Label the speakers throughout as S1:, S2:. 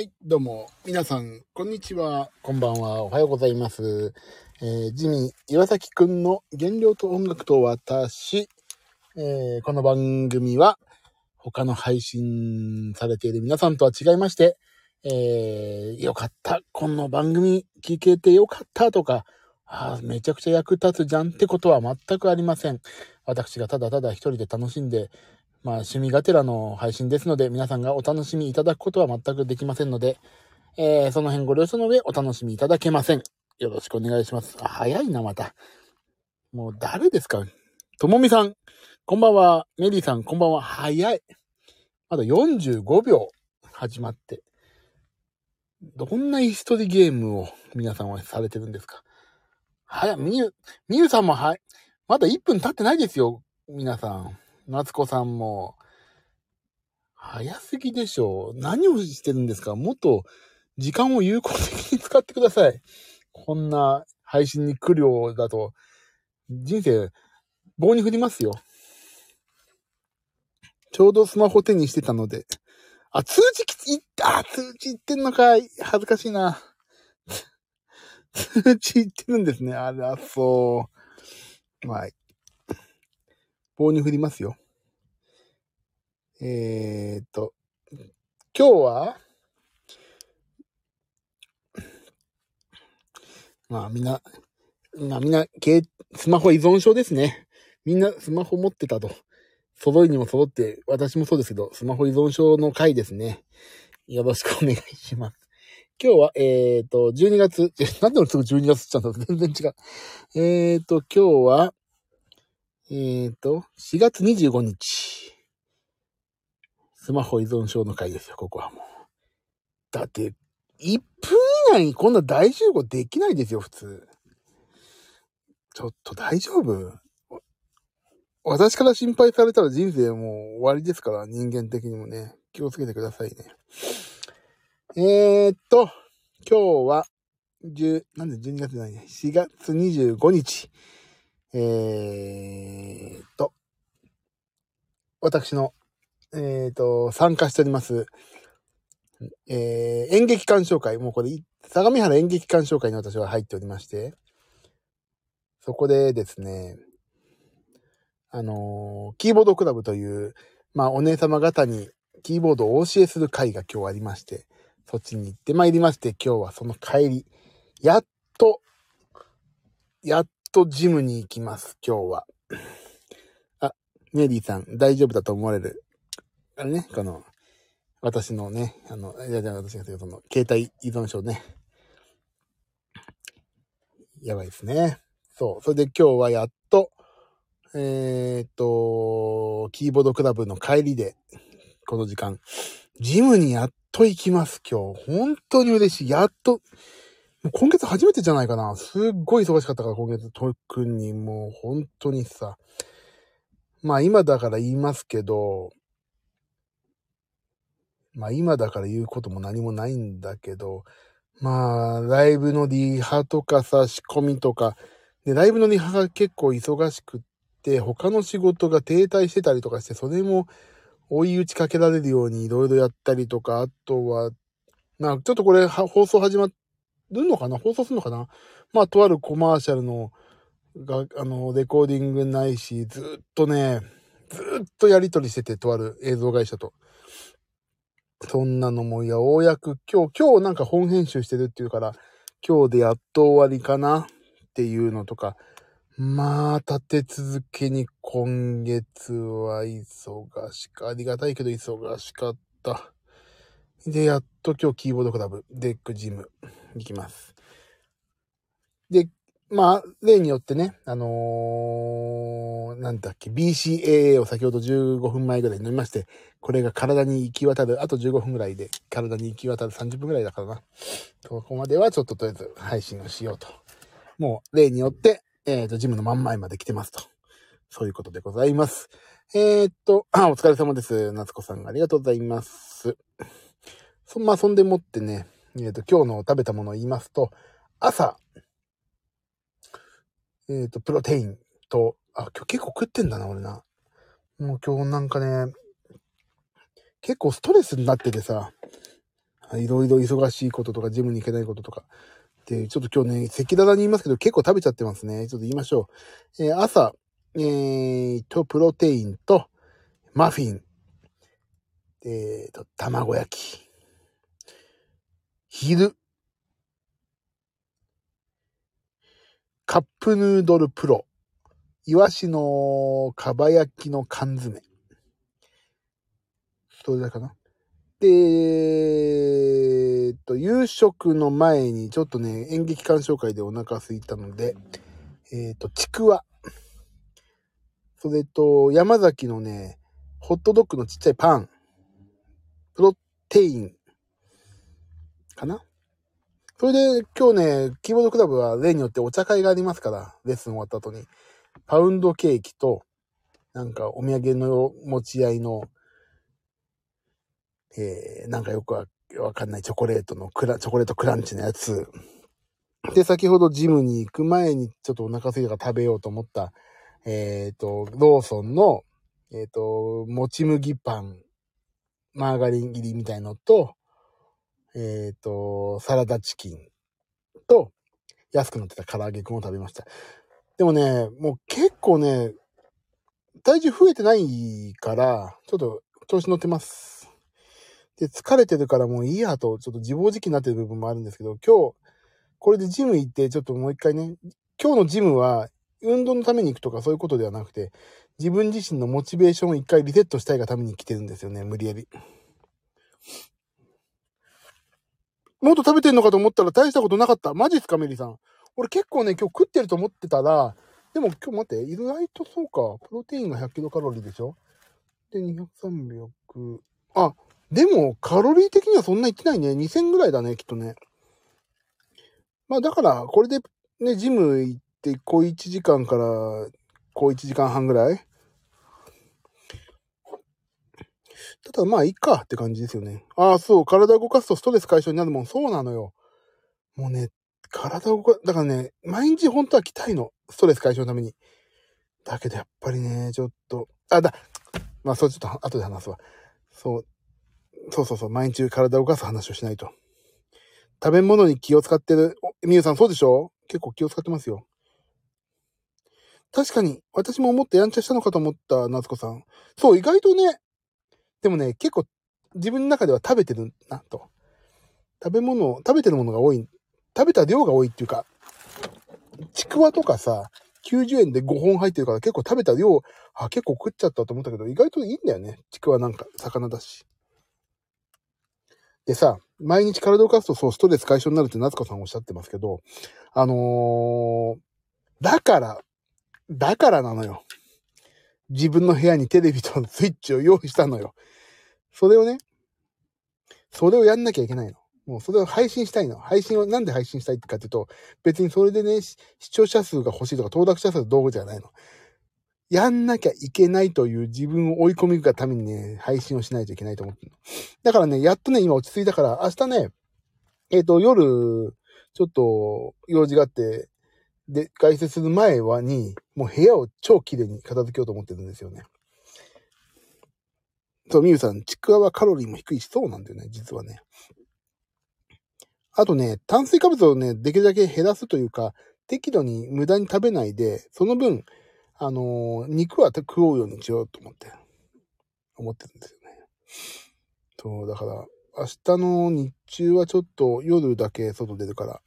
S1: はい、どうも、皆さん、こんにちは、こんばんは、おはようございます。えー、ジミー岩崎くんの原料と音楽と私、えーこの番組は、他の配信されている皆さんとは違いまして、えーよかった、この番組聞けてよかったとか、あーめちゃくちゃ役立つじゃんってことは全くありません。私がただただ一人で楽しんで、まあ趣味がてらの配信ですので、皆さんがお楽しみいただくことは全くできませんので、えーその辺ご了承の上お楽しみいただけません。よろしくお願いします。あ早いな、また。もう誰ですかともみさん、こんばんは。メリーさん、こんばんは。早い。まだ45秒始まって。どんな椅子取りゲームを皆さんはされてるんですか？早い。みゆ、みゆさんもはい。まだ1分経ってないですよ。皆さん。夏子さんも。早すぎでしょう。何をしてるんですか？もっと時間を有効的に使ってください。こんな配信に来るようだと、人生棒に振りますよ。ちょうどスマホ手にしてたので。あ、通知きついった通知いってんのかい恥ずかしいな。通知いってるんですね。あら、そう。まあ、棒に振りますよ。えーっと、今日は、まあみんな、まあみんな、スマホ依存症ですね。みんなスマホ持ってたと。揃いにも揃って、私もそうですけど、スマホ依存症の回ですね。よろしくお願いします。今日は、えーと、12月、えなんで俺すぐ12月っちゃったの全然違う。えーと、今日は、えーと、4月25日。スマホ依存症の回ですよ、ここはもう。だって、1分以内にこんな大集合できないですよ、普通。ちょっと大丈夫？私から心配されたら人生もう終わりですから、人間的にもね。気をつけてくださいね。えー、っと、今日は、10、なんで12月じゃないね。4月25日。えーっと、私の、えーと、参加しております、えー演劇鑑賞会、もうこれ、相模原演劇鑑賞会に私は入っておりまして、そこでですね、あのーキーボードクラブという、まあ、お姉様方にキーボードをお教えする会が今日ありまして、そっちに行ってまいりまして、今日はその帰り、やっと、やっとジムに行きます、今日は。あ、メリーさん、大丈夫だと思われる？あれね、この、私のね、あの、いや、じゃあ私が言うその、携帯依存症ね。やばいですね。そう。それで今日はやっと、えーっと、キーボードクラブの帰りで、この時間、ジムにやっと行きます、今日。本当に嬉しい。やっと、もう今月初めてじゃないかな。すっごい忙しかったから、今月特にもう本当にさ。まあ今だから言いますけど、まあ今だから言うことも何もないんだけど、まあライブのリハとかさ、仕込みとか、で、ライブのリハが結構忙しくって、他の仕事が停滞してたりとかして、それも追い打ちかけられるようにいろいろやったりとか、あとは、まあちょっとこれ放送始まるのかな？放送するのかな？まあとあるコマーシャルの、が、あの、レコーディングないし、ずっとね、ずっとやりとりしてて、とある映像会社と。そんなのも、ようやく今日、今日なんか本編集してるっていうから、今日でやっと終わりかなっていうのとか、まあ、立て続けに今月は忙しか、ありがたいけど忙しかった。で、やっと今日キーボードクラブ、デックジム行きます。で、まあ、例によってね、あのー、なんだっけ、BCAA を先ほど15分前ぐらいに飲みまして、これが体に行き渡る、あと15分ぐらいで体に行き渡る30分ぐらいだからな。そこまではちょっととりあえず配信をしようと。もう例によって、えっ、と、ジムの真ん前まで来てますと。そういうことでございます。えーっと、あ、お疲れ様です。夏子さんありがとうございます。そ、まあ、そんでもってね、えっと、今日の食べたものを言いますと、朝、えーと、プロテインと、あ、今日結構食ってんだな、俺な。もう今日なんかね、結構ストレスになっててさ、いろいろ忙しいこととか、ジムに行けないこととか。で、ちょっと今日ね、赤裸々に言いますけど、結構食べちゃってますね。ちょっと言いましょう。えー、朝、えー、と、プロテインと、マフィン、えーと、卵焼き。昼、カップヌードルプロ。イワシのかば焼きの缶詰。それだかな？で、えっと、夕食の前にちょっとね、演劇鑑賞会でお腹空いたので、えっと、ちくわ。それと、山崎のね、ホットドッグのちっちゃいパン。プロテイン。かな？それで今日ね、キーボードクラブは例によってお茶会がありますから、レッスン終わった後に。パウンドケーキと、なんかお土産の持ち合いのえー、なんかよくわかんないチョコレートのクラ、チョコレートクランチのやつ。で、先ほどジムに行く前にちょっとお腹空いたから食べようと思った、えっ、ー、と、ローソンの、えっ、ー、と、もち麦パン、マーガリン入りみたいのと、えっ、ー、と、サラダチキンと、安くなってた唐揚げくんを食べました。でもね、もう結構ね、体重増えてないから、ちょっと調子乗ってます。で、疲れてるからもういいやと、ちょっと自暴自棄になってる部分もあるんですけど、今日、これでジム行って、ちょっともう一回ね、今日のジムは、運動のために行くとかそういうことではなくて、自分自身のモチベーションを一回リセットしたいがために来てるんですよね、無理やり。もっと食べてんのかと思ったら大したことなかった。マジっすか、メリーさん。俺結構ね、今日食ってると思ってたら、でも今日待って、意外とそうか。プロテインが100キロカロリーでしょ？で、200、300。あ、でも、カロリー的にはそんな言ってないね。2000ぐらいだね、きっとね。まあだから、これでね、ジム行って、小1時間から、小1時間半ぐらいただまあ、いいかって感じですよね。ああ、そう、体を動かすとストレス解消になるもん。そうなのよ。もうね、体を動か、だからね、毎日本当は来たいの。ストレス解消のために。だけどやっぱりね、ちょっと、あ、だ、まあ、それちょっと後で話すわ。そう、そうそうそう、毎日体を動かす話をしないと。食べ物に気を使ってる、みゆさんそうでしょ？結構気を使ってますよ。確かに、私も思ってやんちゃしたのかと思った、夏子さん。そう、意外とね、でもね、結構自分の中では食べてるな、と。食べ物を、食べてるものが多い。食べた量が多いっていうか、ちくわとかさ、90円で5本入ってるから結構食べた量、あ、結構食っちゃったと思ったけど、意外といいんだよね。ちくわなんか、魚だし。でさ、毎日体を動かすとそうストレス解消になるって夏子さんおっしゃってますけど、あのー、だから、だからなのよ。自分の部屋にテレビとスイッチを用意したのよ。それをね、それをやんなきゃいけないの。もうそれを配信したいの。配信をなんで配信したいってかっていうと、別にそれでね、視聴者数が欲しいとか、登録者数の道具じゃないの。やんなきゃいけないという自分を追い込みがためにね、配信をしないといけないと思ってるの。だからね、やっとね、今落ち着いたから、明日ね、えっ、ー、と、夜、ちょっと用事があって、で、外出する前はに、もう部屋を超綺麗に片付けようと思ってるんですよね。そう、みゆさん、ちくわはカロリーも低いし、そうなんだよね、実はね。あとね、炭水化物をね、できるだけ減らすというか、適度に無駄に食べないで、その分、あのー、肉は食おうようにしようと思って、思ってるんですよね。そう、だから、明日の日中はちょっと夜だけ外出るから、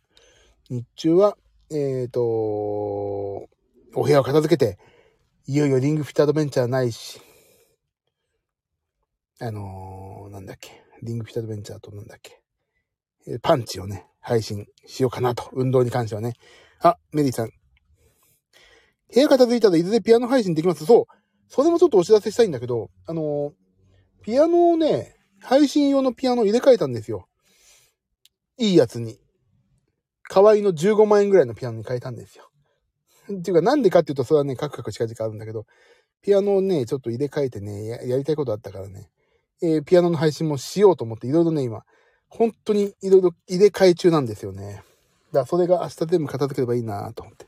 S1: 日中は、えっ、ー、と、お部屋を片付けて、いよいよリングフィットアドベンチャーないし、あのー、なんだっけ、リングフィットアドベンチャーとなんだっけ、パンチをね、配信しようかなと、運動に関してはね。あ、メリーさん、部屋片付いたらいずれピアノ配信できます。そう。それもちょっとお知らせしたいんだけど、あのー、ピアノをね、配信用のピアノ入れ替えたんですよ。いいやつに。河合の15万円ぐらいのピアノに変えたんですよ。っていうか、なんでかっていうと、それはね、カクカク近々あるんだけど、ピアノをね、ちょっと入れ替えてねや、やりたいことあったからね、えー、ピアノの配信もしようと思って、いろいろね、今、本当にいろいろ入れ替え中なんですよね。だからそれが明日全部片付ければいいなと思って。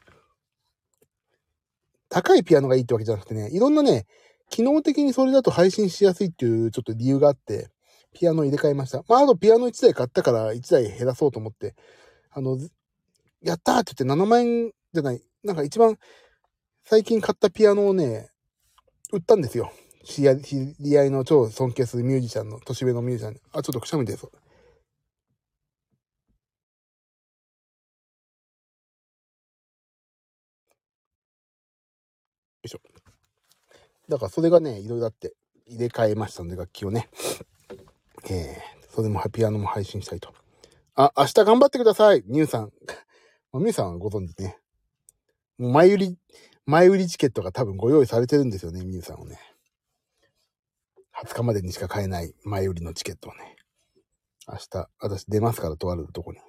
S1: 高いピアノがいいってわけじゃなくてね、いろんなね、機能的にそれだと配信しやすいっていうちょっと理由があって、ピアノ入れ替えました。まあ、あとピアノ1台買ったから1台減らそうと思って、あの、やったーって言って7万円じゃない、なんか一番最近買ったピアノをね、売ったんですよ。知り合い知り合いの超尊敬するミュージシャンの、年上のミュージシャンに。あ、ちょっとくしゃみです。よいしょ。だからそれがね、いろいろあって入れ替えましたので、楽器をね。えー、それもピアノも配信したいと。あ、明日頑張ってくださいミュウさん。ミュウさんはご存知ね。もう前売り、前売りチケットが多分ご用意されてるんですよね、ミュウさんをね。20日までにしか買えない前売りのチケットをね。明日、私出ますから、とあるとこに。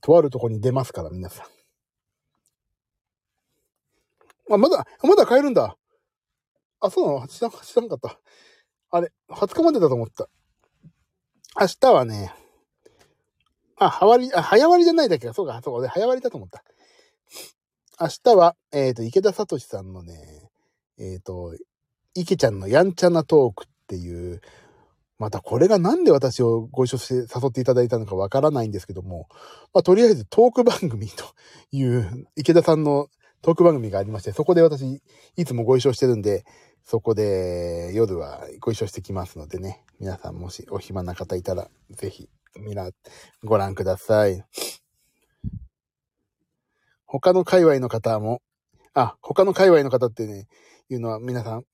S1: とあるとこに出ますから、皆さん。あ、まだ、まだ買えるんだ。あ、そうなの？知ら知らんかった。あれ、20日までだと思った。明日はね、あ、はわり、あ、早割りじゃないだけか。そうか、そうか、早割りだと思った。明日は、えっ、ー、と、池田聡さんのね、えっ、ー、と、池ちゃんのやんちゃなトークっていう、またこれがなんで私をご一緒して誘っていただいたのかわからないんですけども、まあ、とりあえずトーク番組という池田さんのトーク番組がありまして、そこで私いつもご一緒してるんで、そこで夜はご一緒してきますのでね、皆さんもしお暇な方いたら、ぜひ、みな、ご覧ください。他の界隈の方も、あ、他の界隈の方ってね、いうのは皆さん、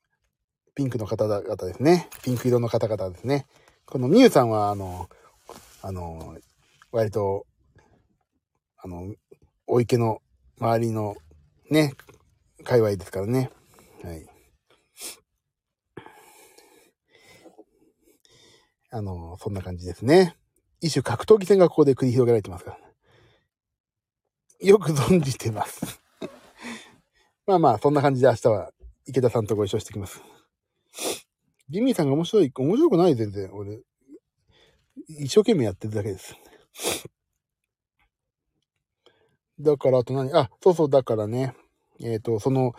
S1: ピンクの方々ですね。ピンク色の方々ですね。このみゆさんは、あの、あの、割と、あの、お池の周りのね、界隈ですからね。はい。あの、そんな感じですね。一種格闘技戦がここで繰り広げられてますから。よく存じてます。まあまあ、そんな感じで明日は池田さんとご一緒してきます。ジミーさんが面白い、面白くない全然。俺、一生懸命やってるだけです。だから、あと何？あ、そうそう、だからね。えっ、ー、と、その、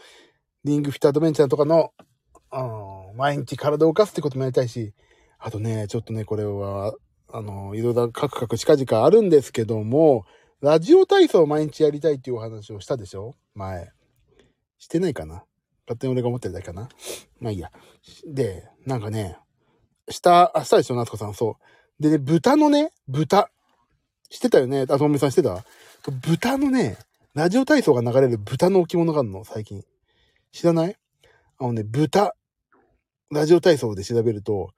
S1: リングフィットアドベンチャーとかの、うん、毎日体を動かすってこともやりたいし、あとね、ちょっとね、これは、あの、いろいろカクカク近々あるんですけども、ラジオ体操を毎日やりたいっていうお話をしたでしょ？前。してないかな？勝手に俺が思ってるだけかなまあいいや。で、なんかね、下、明日でしょ、夏子さん、そう。でね、豚のね、豚。してたよね？あ、ともみさんしてた？豚のね、ラジオ体操が流れる豚の置物があるの、最近。知らない？あのね、豚。ラジオ体操で調べると、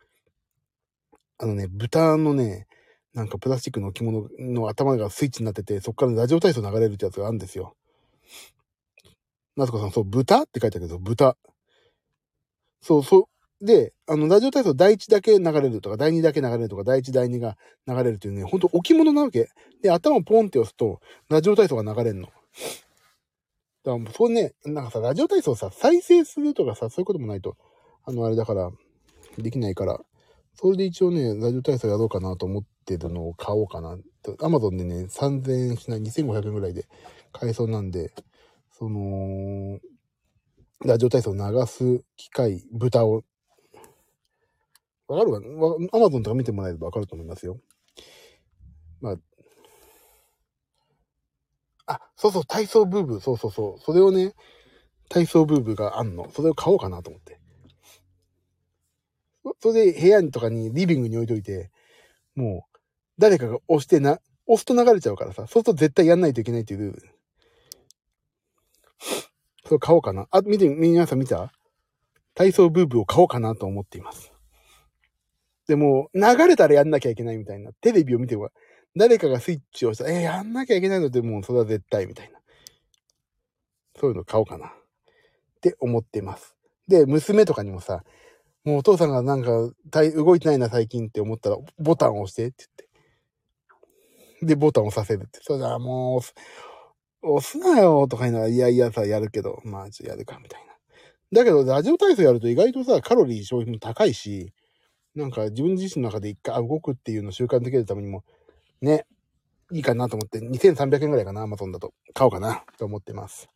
S1: あのね、豚のね、なんかプラスチックの置物の頭がスイッチになってて、そっからラジオ体操流れるってやつがあるんですよ。夏子さん、そう、豚って書いてあるけど、豚。そう、そう。で、あの、ラジオ体操第1だけ流れるとか、第2だけ流れるとか、第1、第2が流れるっていうね、ほんと置物なわけ。で、頭ポンって押すと、ラジオ体操が流れるの。だから、そうね、なんかさ、ラジオ体操さ、再生するとかさ、そういうこともないと、あの、あれだから、できないから、それで一応ね、ラジオ体操やろうかなと思ってるのを買おうかな。アマゾンでね、3000円しない、2500円ぐらいで買えそうなんで、その、ラジオ体操を流す機械、豚を、わかるわ。アマゾンとか見てもらえればわかると思いますよ。まあ、あ、そうそう、体操ブーブー、そうそうそう。それをね、体操ブーブーがあんの。それを買おうかなと思って。それで部屋とかにリビングに置いといて、もう、誰かが押してな、押すと流れちゃうからさ、そうすると絶対やんないといけないっていうルール。それ買おうかな。あ、見て、皆さん見た？体操ブーブーを買おうかなと思っています。でも、流れたらやんなきゃいけないみたいな。テレビを見ては、誰かがスイッチをしたら、えー、やんなきゃいけないので、もうそれは絶対みたいな。そういうの買おうかな。って思ってます。で、娘とかにもさ、もうお父さんがなんか、動いてないな最近って思ったら、ボタンを押してって言って。で、ボタンを押させるって。そうだ、もう、押すなよとか言うのは、いやいやさ、やるけど、まあ、ちょっとやるか、みたいな。だけど、ラジオ体操やると意外とさ、カロリー消費も高いし、なんか自分自身の中で一回動くっていうのを習慣づけるためにも、ね、いいかなと思って、2300円ぐらいかな、アマゾンだと。買おうかな、と思ってます。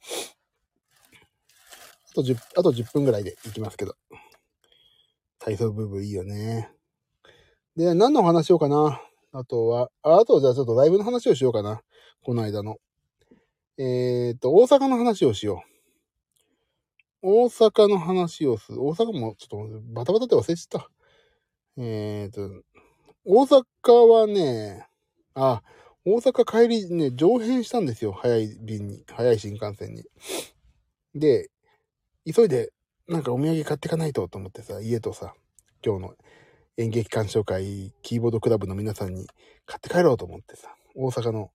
S1: あと10、あと10分ぐらいで行きますけど。体操ブーブーいいよね。で、何の話しようかな。あとは、ああとじゃあちょっとライブの話をしようかな。この間の。えっ、と、大阪の話をしよう。大阪の話をする。大阪もちょっとバタバタって忘れちゃった。えっ、と、大阪はね、あ、大阪帰りね、上辺したんですよ。早い便に。早い新幹線に。で、急いで、なんかお土産買ってかないとと思ってさ、家とさ、今日の演劇鑑賞会、キーボードクラブの皆さんに買って帰ろうと思ってさ、大阪の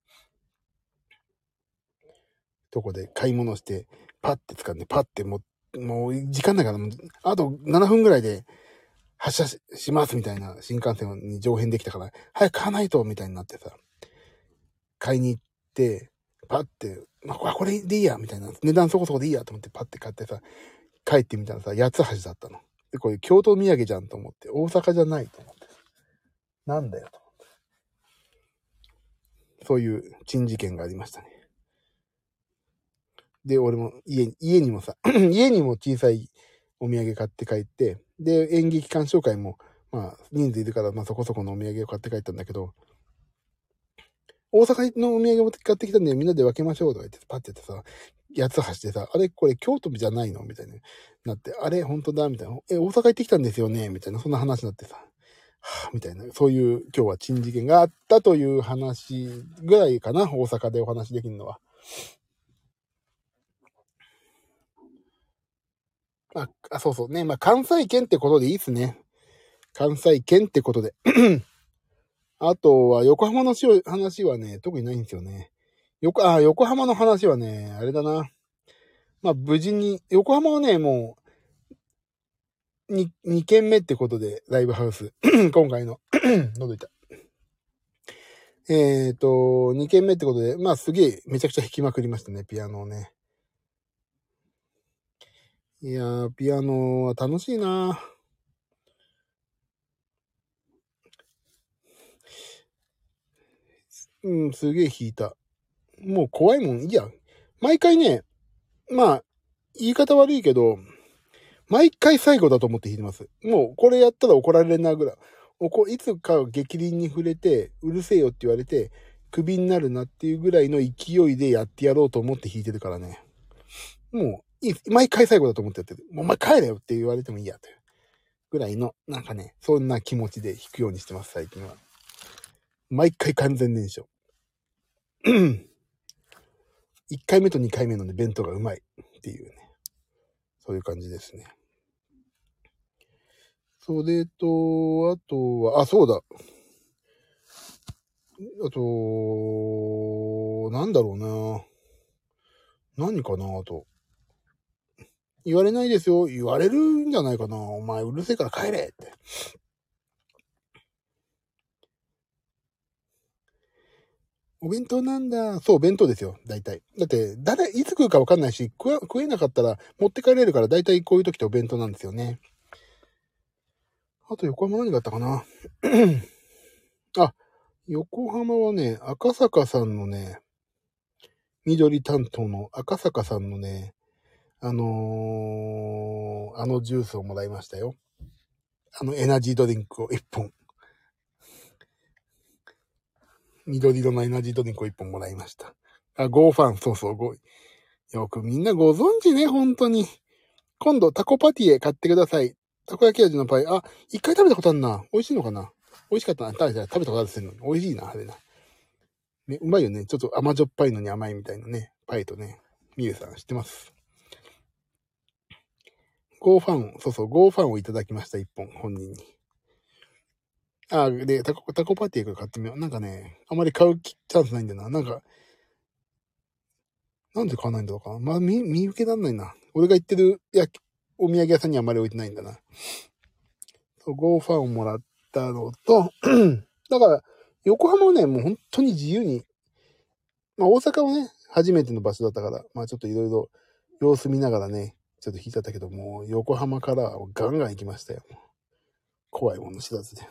S1: とこで買い物して、パッて掴んで、パッてもう、もう時間だから、あと7分ぐらいで発車しますみたいな新幹線に上辺できたから、早く買わないとみたいになってさ、買いに行って、パッて、まあ、これでいいや、みたいな。値段そこそこでいいやと思ってパッて買ってさ、帰ってみたらさ、八つ橋だったの。で、これ京都土産じゃんと思って、大阪じゃないと思って。なんだよと思って。そういう珍事件がありましたね。で、俺も家に、家にもさ、家にも小さいお土産買って帰って、で、演劇鑑賞会も、まあ、人数いるから、まあそこそこのお土産を買って帰ったんだけど、大阪のお土産も買ってきたんでみんなで分けましょうとか言って、パッてやってさ、八つ橋でさ、あれこれ京都じゃないの？みたいな。なって、あれ本当だ？みたいな。え、大阪行ってきたんですよね？みたいな。そんな話になってさ。はぁ、みたいな。そういう今日は珍事件があったという話ぐらいかな？大阪でお話できるのは。あ、あそうそうね。まあ、関西圏ってことでいいっすね。関西圏ってことで。あとは、横浜の話はね、特にないんですよね。横、あ、横浜の話はね、あれだな。まあ、無事に、横浜はね、もう、2、2軒目ってことで、ライブハウス。今回の、喉痛い。えっ、ー、と、2軒目ってことで、まあ、すげえ、めちゃくちゃ弾きまくりましたね、ピアノをね。いやー、ピアノは楽しいなうん、すげえ弾いた。もう怖いもんいや。毎回ね、まあ、言い方悪いけど、毎回最後だと思って弾いてます。もうこれやったら怒られるなぐらい。おこいつか激鱗に触れて、うるせえよって言われて、クビになるなっていうぐらいの勢いでやってやろうと思って弾いてるからね。もう、毎回最後だと思ってやってる。もうお前帰れよって言われてもいいやという。ぐらいの、なんかね、そんな気持ちで弾くようにしてます、最近は。毎回完全燃焼。1回目と2回目のね、弁当がうまいっていうね。そういう感じですね。それと、あとは、あ、そうだ。あと、なんだろうな。何かな、あと。言われないですよ。言われるんじゃないかな。お前うるせえから帰れって。お弁当なんだ。そう、弁当ですよ。大体。だって、誰、いつ食うかわかんないし、食食えなかったら持って帰れるから、大体こういう時ってお弁当なんですよね。あと、横浜何があったかなあ、横浜はね、赤坂さんのね、緑担当の赤坂さんのね、あのー、あのジュースをもらいましたよ。あのエナジードリンクを1本。緑色のエナジードリンクを1本もらいました。あ、ゴーファン、そうそう、ゴー。よくみんなご存知ね、本当に。今度、タコパティエ買ってください。たこ焼き味のパイ。あ、一回食べたことあるな。美味しいのかな？美味しかったな。食べたことあるの。美味しいな、あれな。ね、うまいよね。ちょっと甘じょっぱいのに甘いみたいなね。パイとね。みゆさん知ってます？ゴーファン、そうそう、ゴーファンをいただきました、一本、本人に。あ、で、タコ、タコパティーから買ってみよう。なんかね、あまり買うチャンスないんだよな。なんか、なんで買わないんだろうかな。まあ、見、見受けらんないな。俺が行ってる、いや、お土産屋さんにあまり置いてないんだな。そう、ゴーファンをもらったのと、だから、横浜はね、もう本当に自由に、まあ大阪はね、初めての場所だったから、まあちょっといろいろ様子見ながらね、ちょっと引いちゃったけど、もう横浜からガンガン行きましたよ。怖いもの知らずで。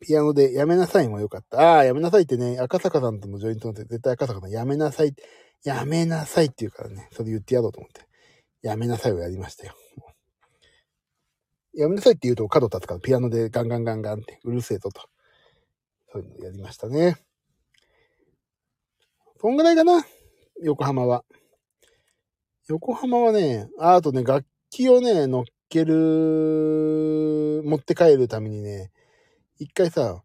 S1: ピアノでやめなさいもよかった。ああ、やめなさいってね、赤坂さんとのジョイントって絶対赤坂さんやめなさい、やめなさいって言うからね、それ言ってやろうと思って。やめなさいをやりましたよ。やめなさいって言うと角立つからピアノでガンガンガンガンってうるせえぞと。そういうのやりましたね。そんぐらいかな。横浜は。横浜はね、あとね、楽器をね、乗っける、持って帰るためにね、一回さ、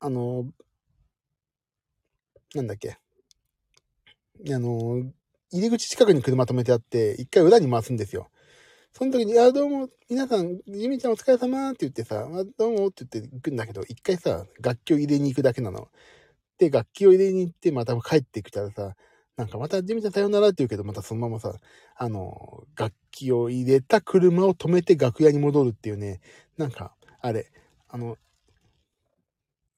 S1: あの、なんだっけ。あの、入り口近くに車止めてあって、一回裏に回すんですよ。その時に、いや、どうも、皆さん、ジミちゃんお疲れ様って言ってさ、あどうもって言って行くんだけど、一回さ、楽器を入れに行くだけなの。で、楽器を入れに行って、また帰ってきたらさ、なんかまたジミちゃんさよならって言うけど、またそのままさ、あの、楽器を入れた車を止めて楽屋に戻るっていうね、なんか、あれ、あの、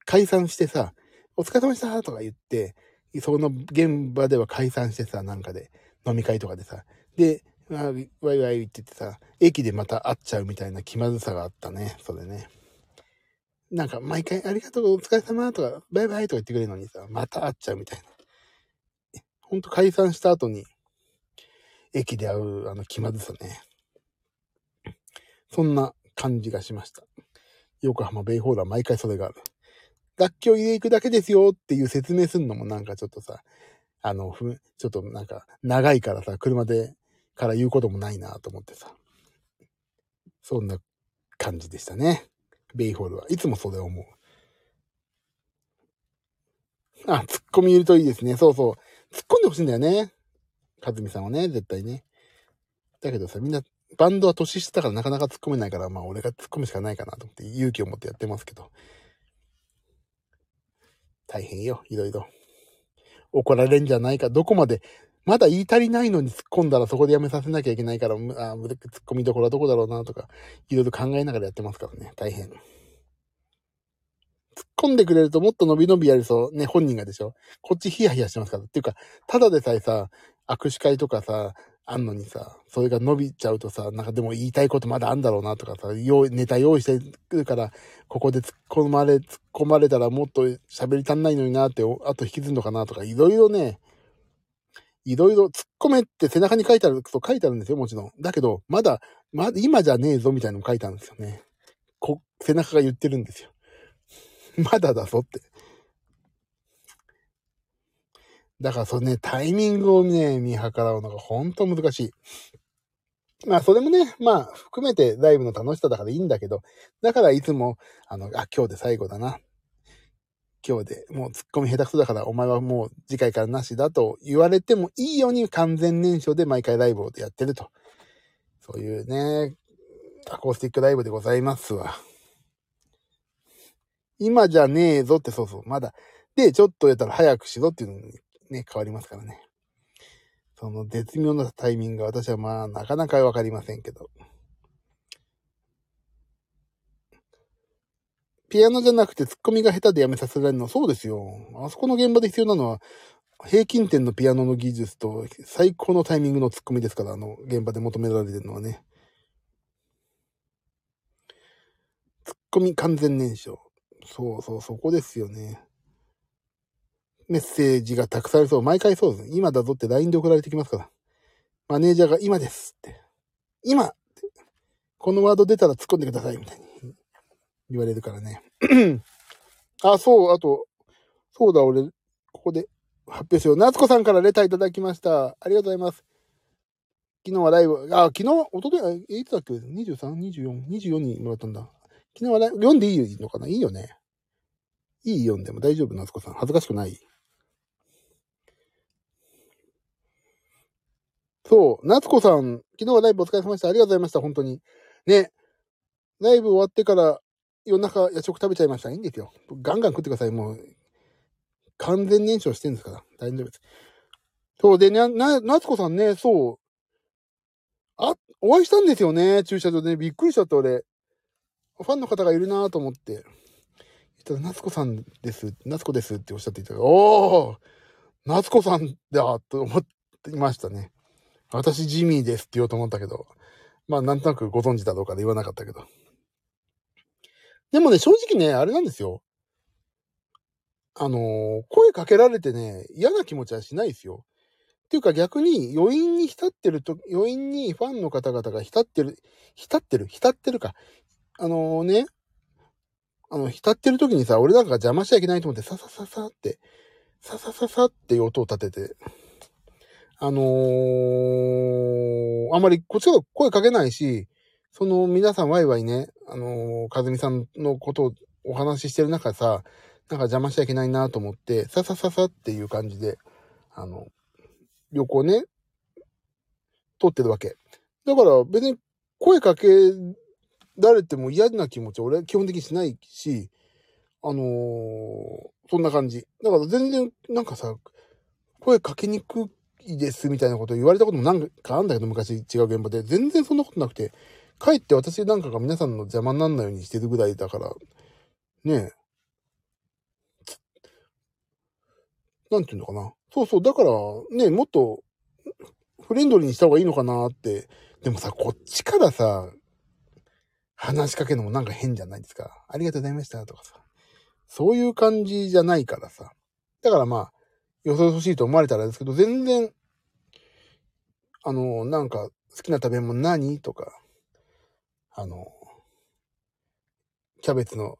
S1: 解散してさ、お疲れ様でしたとか言って、その現場では解散してさ、なんかで、飲み会とかでさ、で、あワイワイっててさ、駅でまた会っちゃうみたいな気まずさがあったね、それね。なんか毎回ありがとう、お疲れ様とか、バイバイとか言ってくれるのにさ、また会っちゃうみたいな。ほんと解散した後に、駅で会うあの気まずさね。そんな感じがしました。横浜ベイホールは毎回それがある。楽器を入れていくだけですよっていう説明するのもなんかちょっとさ、あの、ふ、ちょっとなんか長いからさ、車でから言うこともないなと思ってさ。そんな感じでしたね。ベイホールはいつもそれ思う。あ、ツッコミいるといいですね。そうそう。突っ込んでほしいんだよね。かずみさんはね、絶対ね。だけどさ、みんな、バンドは年下だからなかなか突っ込めないから、まあ俺が突っ込むしかないかなと思って勇気を持ってやってますけど。大変よ、いろいろ。怒られんじゃないか、どこまでまだ言い足りないのに突っ込んだらそこでやめさせなきゃいけないから、あ突っ込みどころはどこだろうなとか、いろいろ考えながらやってますからね。大変。込んでくれるともっと伸び伸びやりそう。ね、本人がでしょ。こっちヒヤヒヤしてますから。っていうか、ただでさえさ、握手会とかさ、あんのにさ、それが伸びちゃうとさ、なんかでも言いたいことまだあんだろうなとかさ、用ネタ用意してくるから、ここで突っ込まれ、突っ込まれたらもっと喋り足んないのになって、あと引きずるのかなとか、いろいろね、いろいろ突っ込めって背中に書いてある、そ書いてあるんですよ、もちろん。だけど、まだ、ま、今じゃねえぞ、みたいなのも書いてあるんですよね。こ、背中が言ってるんですよ。まだだぞって。だからそれね、タイミングをね、見計らうのが本当難しい。まあ、それもね、まあ、含めてライブの楽しさだからいいんだけど、だからいつも、あの、あ、今日で最後だな。今日でもう突っ込み下手くそだからお前はもう次回からなしだと言われてもいいように完全燃焼で毎回ライブをやってると。そういうね、アコースティックライブでございますわ。今じゃねえぞってそうそう、まだ。で、ちょっとやったら早くしろっていうのにね、変わりますからね。その絶妙なタイミングが私はまあなかなかわかりませんけど。ピアノじゃなくてツッコミが下手でやめさせられるの、そうですよ。あそこの現場で必要なのは、平均点のピアノの技術と最高のタイミングのツッコミですから、あの、現場で求められてるのはね。ツッコミ完全燃焼。そうそう、そこですよね。メッセージがたくさんありそう。毎回そうです。今だぞって LINE で送られてきますから。マネージャーが今ですって。今このワード出たら突っ込んでくださいみたいに。言われるからね。あ、そう、あと、そうだ、俺、ここで発表しよう。夏子さんからレターいただきました。ありがとうございます。昨日はライブ、あ、昨日、おととい、いつだっけ ?23、24、24にもらったんだ。昨日はライブ、読んでいいのかな？いいよね。いい読んでも大丈夫、夏子さん。恥ずかしくない？そう、夏子さん、昨日はライブお疲れ様でした。ありがとうございました、本当に。ね、ライブ終わってから夜中夜食食べちゃいました。いいんですよ。ガンガン食ってください。もう、完全燃焼してるんですから。大丈夫です。そうで、な、な、夏子さんね、そう。あ、お会いしたんですよね。駐車場でね。びっくりしちゃった俺。ファンの方がいるなと思って。言ったら、夏子さんです。夏子ですっておっしゃっていたら、おー夏子さんだと思っていましたね。私ジミーですって言おうと思ったけど。まあ、なんとなくご存知だろうかで言わなかったけど。でもね、正直ね、あれなんですよ。あのー、声かけられてね、嫌な気持ちはしないですよ。っていうか逆に余韻に浸ってると、余韻にファンの方々が浸ってる、浸ってる、浸ってるか。あのね、あの、浸ってる時にさ、俺なんか邪魔しちゃいけないと思って、ささささって、ささささっていう音を立てて、あのー、あんまりこっちから声かけないし、その皆さんワイワイね、あのー、かずみさんのことをお話ししてる中さ、なんか邪魔しちゃいけないなと思って、ささささっていう感じで、あの、旅行ね、撮ってるわけ。だから別に声かけられても嫌な気持ち俺は基本的にしないし、あのー、そんな感じ。だから全然なんかさ、声かけにくいですみたいなこと言われたことも何かあんだけど昔違う現場で全然そんなことなくて、かえって私なんかが皆さんの邪魔にならないようにしてるぐらいだから、ねえ。なんていうのかな。そうそう。だから、ねえ、もっと、フレンドリーにした方がいいのかなって。でもさ、こっちからさ、話しかけるのもなんか変じゃないですか。ありがとうございましたとかさ。そういう感じじゃないからさ。だからまあ、よそよそしいと思われたらですけど、全然、あの、なんか、好きな食べ物何？とか、あの、キャベツの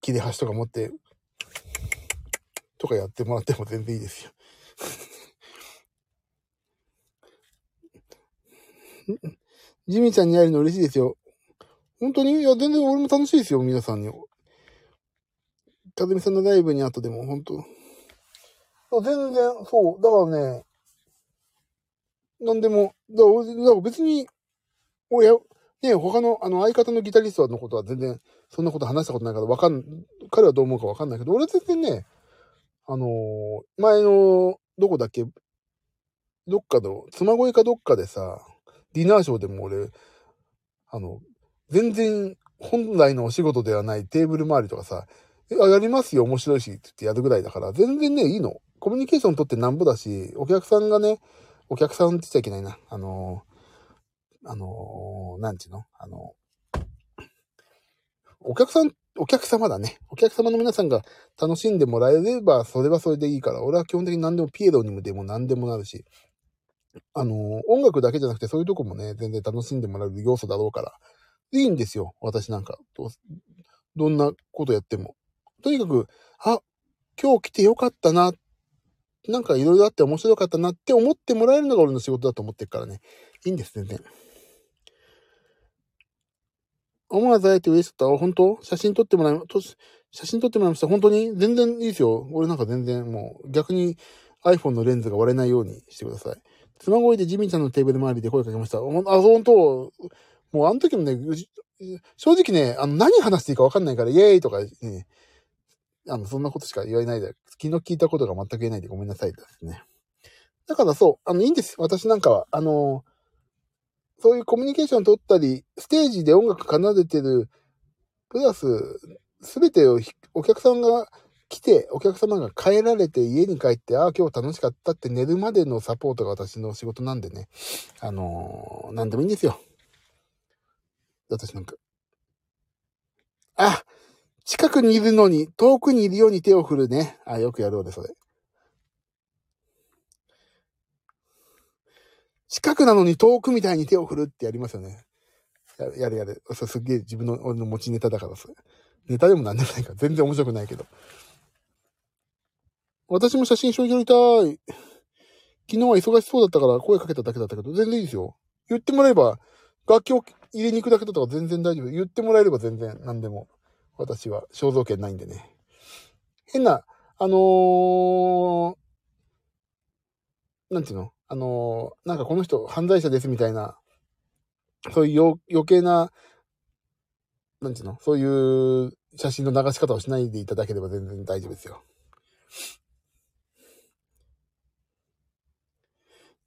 S1: 切れ端とか持って、とかやってもらっても全然いいですよ。ジミーちゃんに会えるの嬉しいですよ。本当に？いや、全然俺も楽しいですよ、皆さんに。かずみさんのライブに後でも、本当全然、そう。だからね、なんでも、だから別に、おや、ね他の、あの、相方のギタリストのことは全然、そんなこと話したことないからわかん、彼はどう思うかわかんないけど、俺は全然ね、あのー、前の、どこだっけ、どっかの、妻恋かどっかでさ、ディナーショーでも俺、あの、全然本来のお仕事ではないテーブル周りとかさ、やりますよ、面白いし、って言ってやるぐらいだから、全然ね、いいの。コミュニケーション取ってなんぼだし、お客さんがね、お客さんって言っちゃいけないな。あのー、あのー、なんちゅうの？あのお客さん、お客様だね。お客様の皆さんが楽しんでもらえれば、それはそれでいいから、俺は基本的に何でもピエロにもでも何でもなるし、あの、音楽だけじゃなくてそういうとこもね、全然楽しんでもらえる要素だろうから、いいんですよ、私なんか。どんなことやっても。とにかく、あ、今日来てよかったな。なんかいろいろあって面白かったなって思ってもらえるのが俺の仕事だと思ってるからね。いいんです、全然。思わず会えて嬉しかった。本当？写真撮ってもらいま、写真撮ってもらいました。本当に？全然いいですよ。俺なんか全然もう逆に iPhone のレンズが割れないようにしてください。妻声でジミンちゃんのテーブル周りで声かけました。あ、本当？もうあの時もね、正直ね、あの、何話していいか分かんないから、イエーイとかね、あの、そんなことしか言われないで、昨日聞いたことが全く言えないでごめんなさいですね。だからそう、あの、いいんです。私なんかは。あの、そういうコミュニケーション取ったり、ステージで音楽奏でてる、プラス、すべてをお客さんが来て、お客様が帰られて家に帰って、ああ、今日楽しかったって寝るまでのサポートが私の仕事なんでね。あのー、なんでもいいんですよ。私なんか。あ近くにいるのに、遠くにいるように手を振るね。あ、よくやろうね、それ。近くなのに遠くみたいに手を振るってやりますよね。やるやるやる。そすげえ自分の俺の持ちネタだからそれ。ネタでもなんでもないから全然面白くないけど。私も写真一緒に撮りたい。昨日は忙しそうだったから声かけただけだったけど、全然いいですよ。言ってもらえば、楽器を入れに行くだけだったら全然大丈夫。言ってもらえれば全然何でも。私は肖像権ないんでね。変な、あのー、なんていうの？あのー、なんかこの人犯罪者ですみたいな、そういう余計な、なんていうの？そういう写真の流し方をしないでいただければ全然大丈夫ですよ。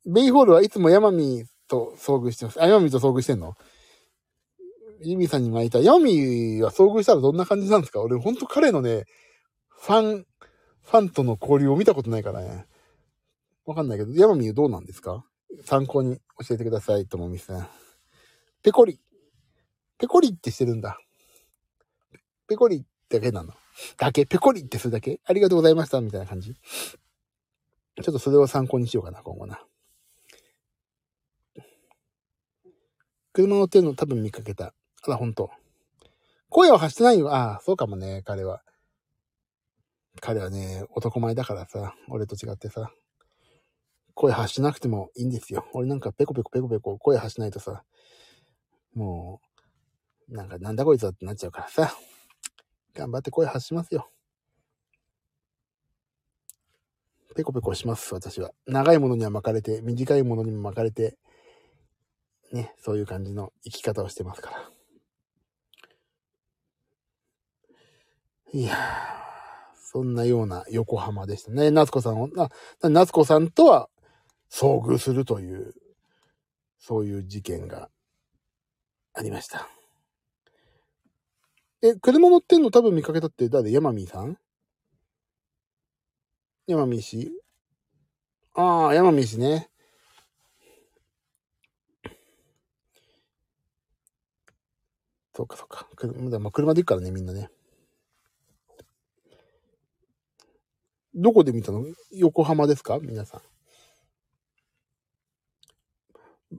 S1: ベイホールはいつもヤマミーと遭遇してます。あ、ヤマミーと遭遇してんの？ユミさんに巻いた。ヤマミは遭遇したらどんな感じなんですか？俺ほんと彼のね、ファン、ファンとの交流を見たことないからね。わかんないけど、ヤマミーどうなんですか？参考に教えてください、ともみさん。ペコリ。ペコリってしてるんだ。ペコリだけなの。だけ？ペコリってするだけ？ありがとうございました、みたいな感じ。ちょっとそれを参考にしようかな、今後な。車の手の多分見かけた。あら、ほんと。声を発してないよ。ああ、そうかもね、彼は。彼はね、男前だからさ、俺と違ってさ。声発しなくてもいいんですよ。俺なんかペコペコペコペコ声発しないとさ、もう、なんかなんだこいつだってなっちゃうからさ。頑張って声発しますよ。ペコペコします、私は。長いものには巻かれて、短いものにも巻かれて、ね、そういう感じの生き方をしてますから。いやー、そんなような横浜でしたね。夏子さんを、あ、夏子さんとは遭遇するという、そういう事件がありました。え、車乗ってんの多分見かけたって誰？ヤマミーさん？ヤマミー氏？ああ、ヤマミー氏ね。そうかそうか。車車で行くからね、みんなね。どこで見たの？横浜ですか？皆さん。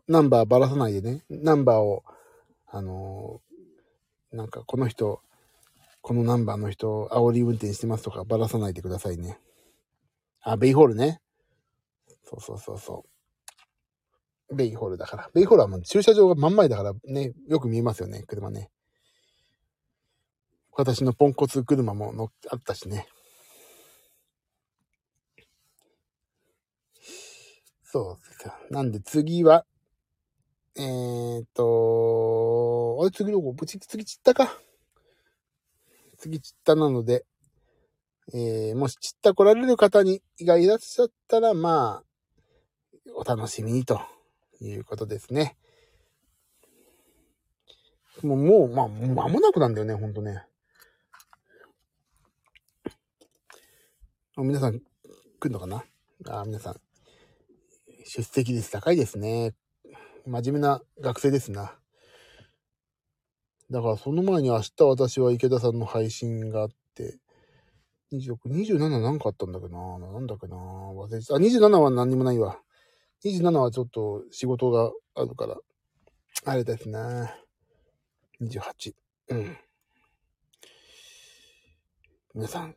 S1: ナンバーばらさないでね。ナンバーを、あのー、なんかこの人、このナンバーの人、煽り運転してますとかばらさないでくださいね。あ、ベイホールね。そうそうそうそう。ベイホールだから。ベイホールはもう駐車場が真ん前だからね、よく見えますよね、車ね。私のポンコツ車も乗っあったしね。そうですよ。なんで次は、えー、と、あれ次どこ？次、次散ったか？次散ったなので、えー、もし散った来られる方に、がいらっしゃったら、まあ、お楽しみにということですね。もう、もう、まあ、間もなくなんだよね、ほんとね。皆さん、来るのかな？あ、皆さん。出席率高いですね。真面目な学生ですな。だからその前に明日私は池田さんの配信があって、26、27なんかあったんだけどななんだっけな忘れてあ、27は何にもないわ。27はちょっと仕事があるから、あれですね。28。うん。皆さん、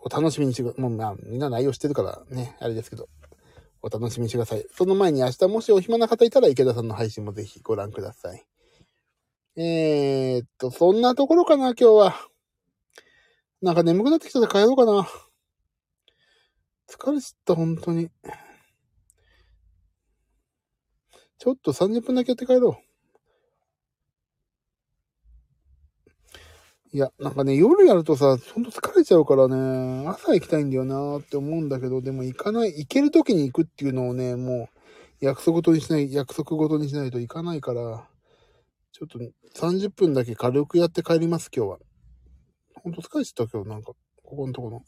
S1: お楽しみにしてく。もうまあ、みんな内容してるからね、あれですけど、お楽しみにしてください。その前に明日もしお暇な方いたら池田さんの配信もぜひご覧ください。えー、っと、そんなところかな、今日は。なんか眠くなってきたら帰ろうかな。疲れちった、本当に。ちょっと30分だけやって帰ろう。いや、なんかね、夜やるとさ、ほんと疲れちゃうからね、朝行きたいんだよなーって思うんだけど、でも行かない、行ける時に行くっていうのをね、もう、約束ごとにしない、約束ごとにしないと行かないから、ちょっと30分だけ軽くやって帰ります、今日は。ほんと疲れちゃった、今日なんか、ここのところ。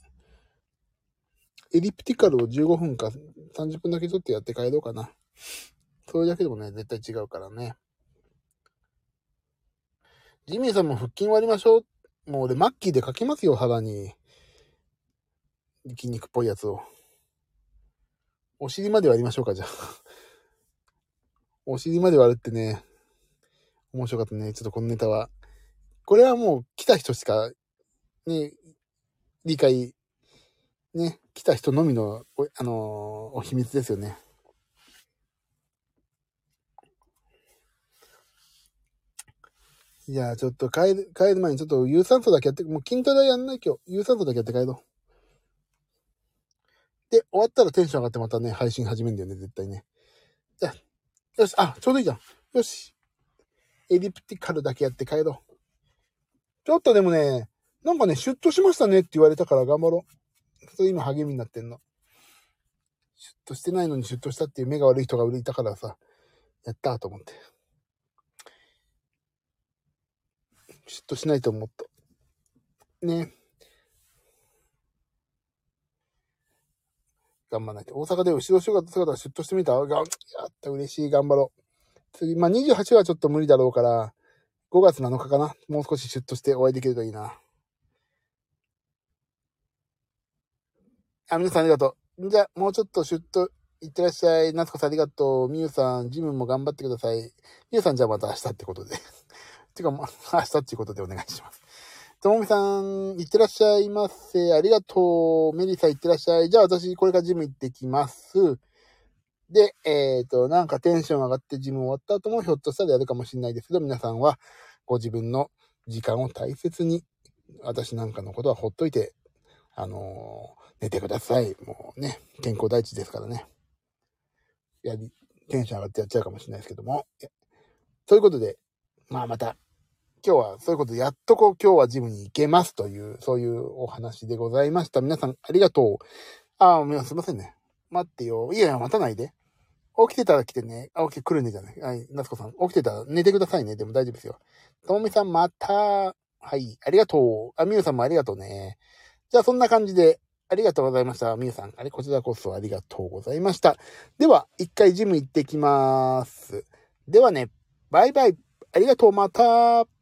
S1: エリプティカルを15分か30分だけちょっとやって帰ろうかな。それだけでもね、絶対違うからね。ジミーさんも腹筋割りましょう。もう俺、マッキーでかけますよ、肌に。筋肉っぽいやつを。お尻まで割りましょうか、じゃあ。お尻まで割るってね、面白かったね。ちょっとこのネタは。これはもう来た人しか、ね、理解、ね、来た人のみの、あのー、お秘密ですよね。いや、ちょっと帰る、帰る前にちょっと有酸素だけやって、もう筋トレやんない今日。有酸素だけやって帰ろう。で、終わったらテンション上がってまたね、配信始めるんだよね、絶対ね。じゃよし、あ、ちょうどいいじゃん。よし。エリプティカルだけやって帰ろう。ちょっとでもね、なんかね、シュッとしましたねって言われたから頑張ろう。それ今励みになってんの。シュッとしてないのにシュッとしたっていう目が悪い人がいたからさ、やったと思って。シュッとしないと思った。ね。頑張らないと。大阪で後ろ姿姿シュッとしてみた、やった嬉しい、頑張ろう。次、まあ、28はちょっと無理だろうから、5月7日かな。もう少しシュッとしてお会いできるといいな。あ、皆さんありがとう。じゃあ、もうちょっとシュッといってらっしゃい。夏子さんありがとう。みゆさん、ジムも頑張ってください。みゆさんじゃあまた明日ってことで。てか、まあ、明日っていうことでお願いします。ともみさん、いってらっしゃいませ。ありがとう。メリさん、いってらっしゃい。じゃあ私、これからジム行ってきます。で、えっ、ー、と、なんかテンション上がってジム終わった後もひょっとしたらやるかもしれないですけど、皆さんはご自分の時間を大切に、私なんかのことはほっといて、あのー、寝てください。もうね、健康第一ですからね。やり、テンション上がってやっちゃうかもしれないですけども。ということで、まあまた今日はそういうことで、やっとこう今日はジムに行けますという、そういうお話でございました。皆さんありがとう。ああ、すいませんね。待ってよ。いやいや、待たないで。起きてたら来てね。あ、起きてくるねじゃない。はい、夏子さん。起きてたら寝てくださいね。でも大丈夫ですよ。ともみさん、また。はい、ありがとう。あ、みゆさんもありがとうね。じゃあ、そんな感じで、ありがとうございました。みゆさん。あれ、こちらこそありがとうございました。では、一回ジム行ってきます。ではね、バイバイ。ありがとう。また。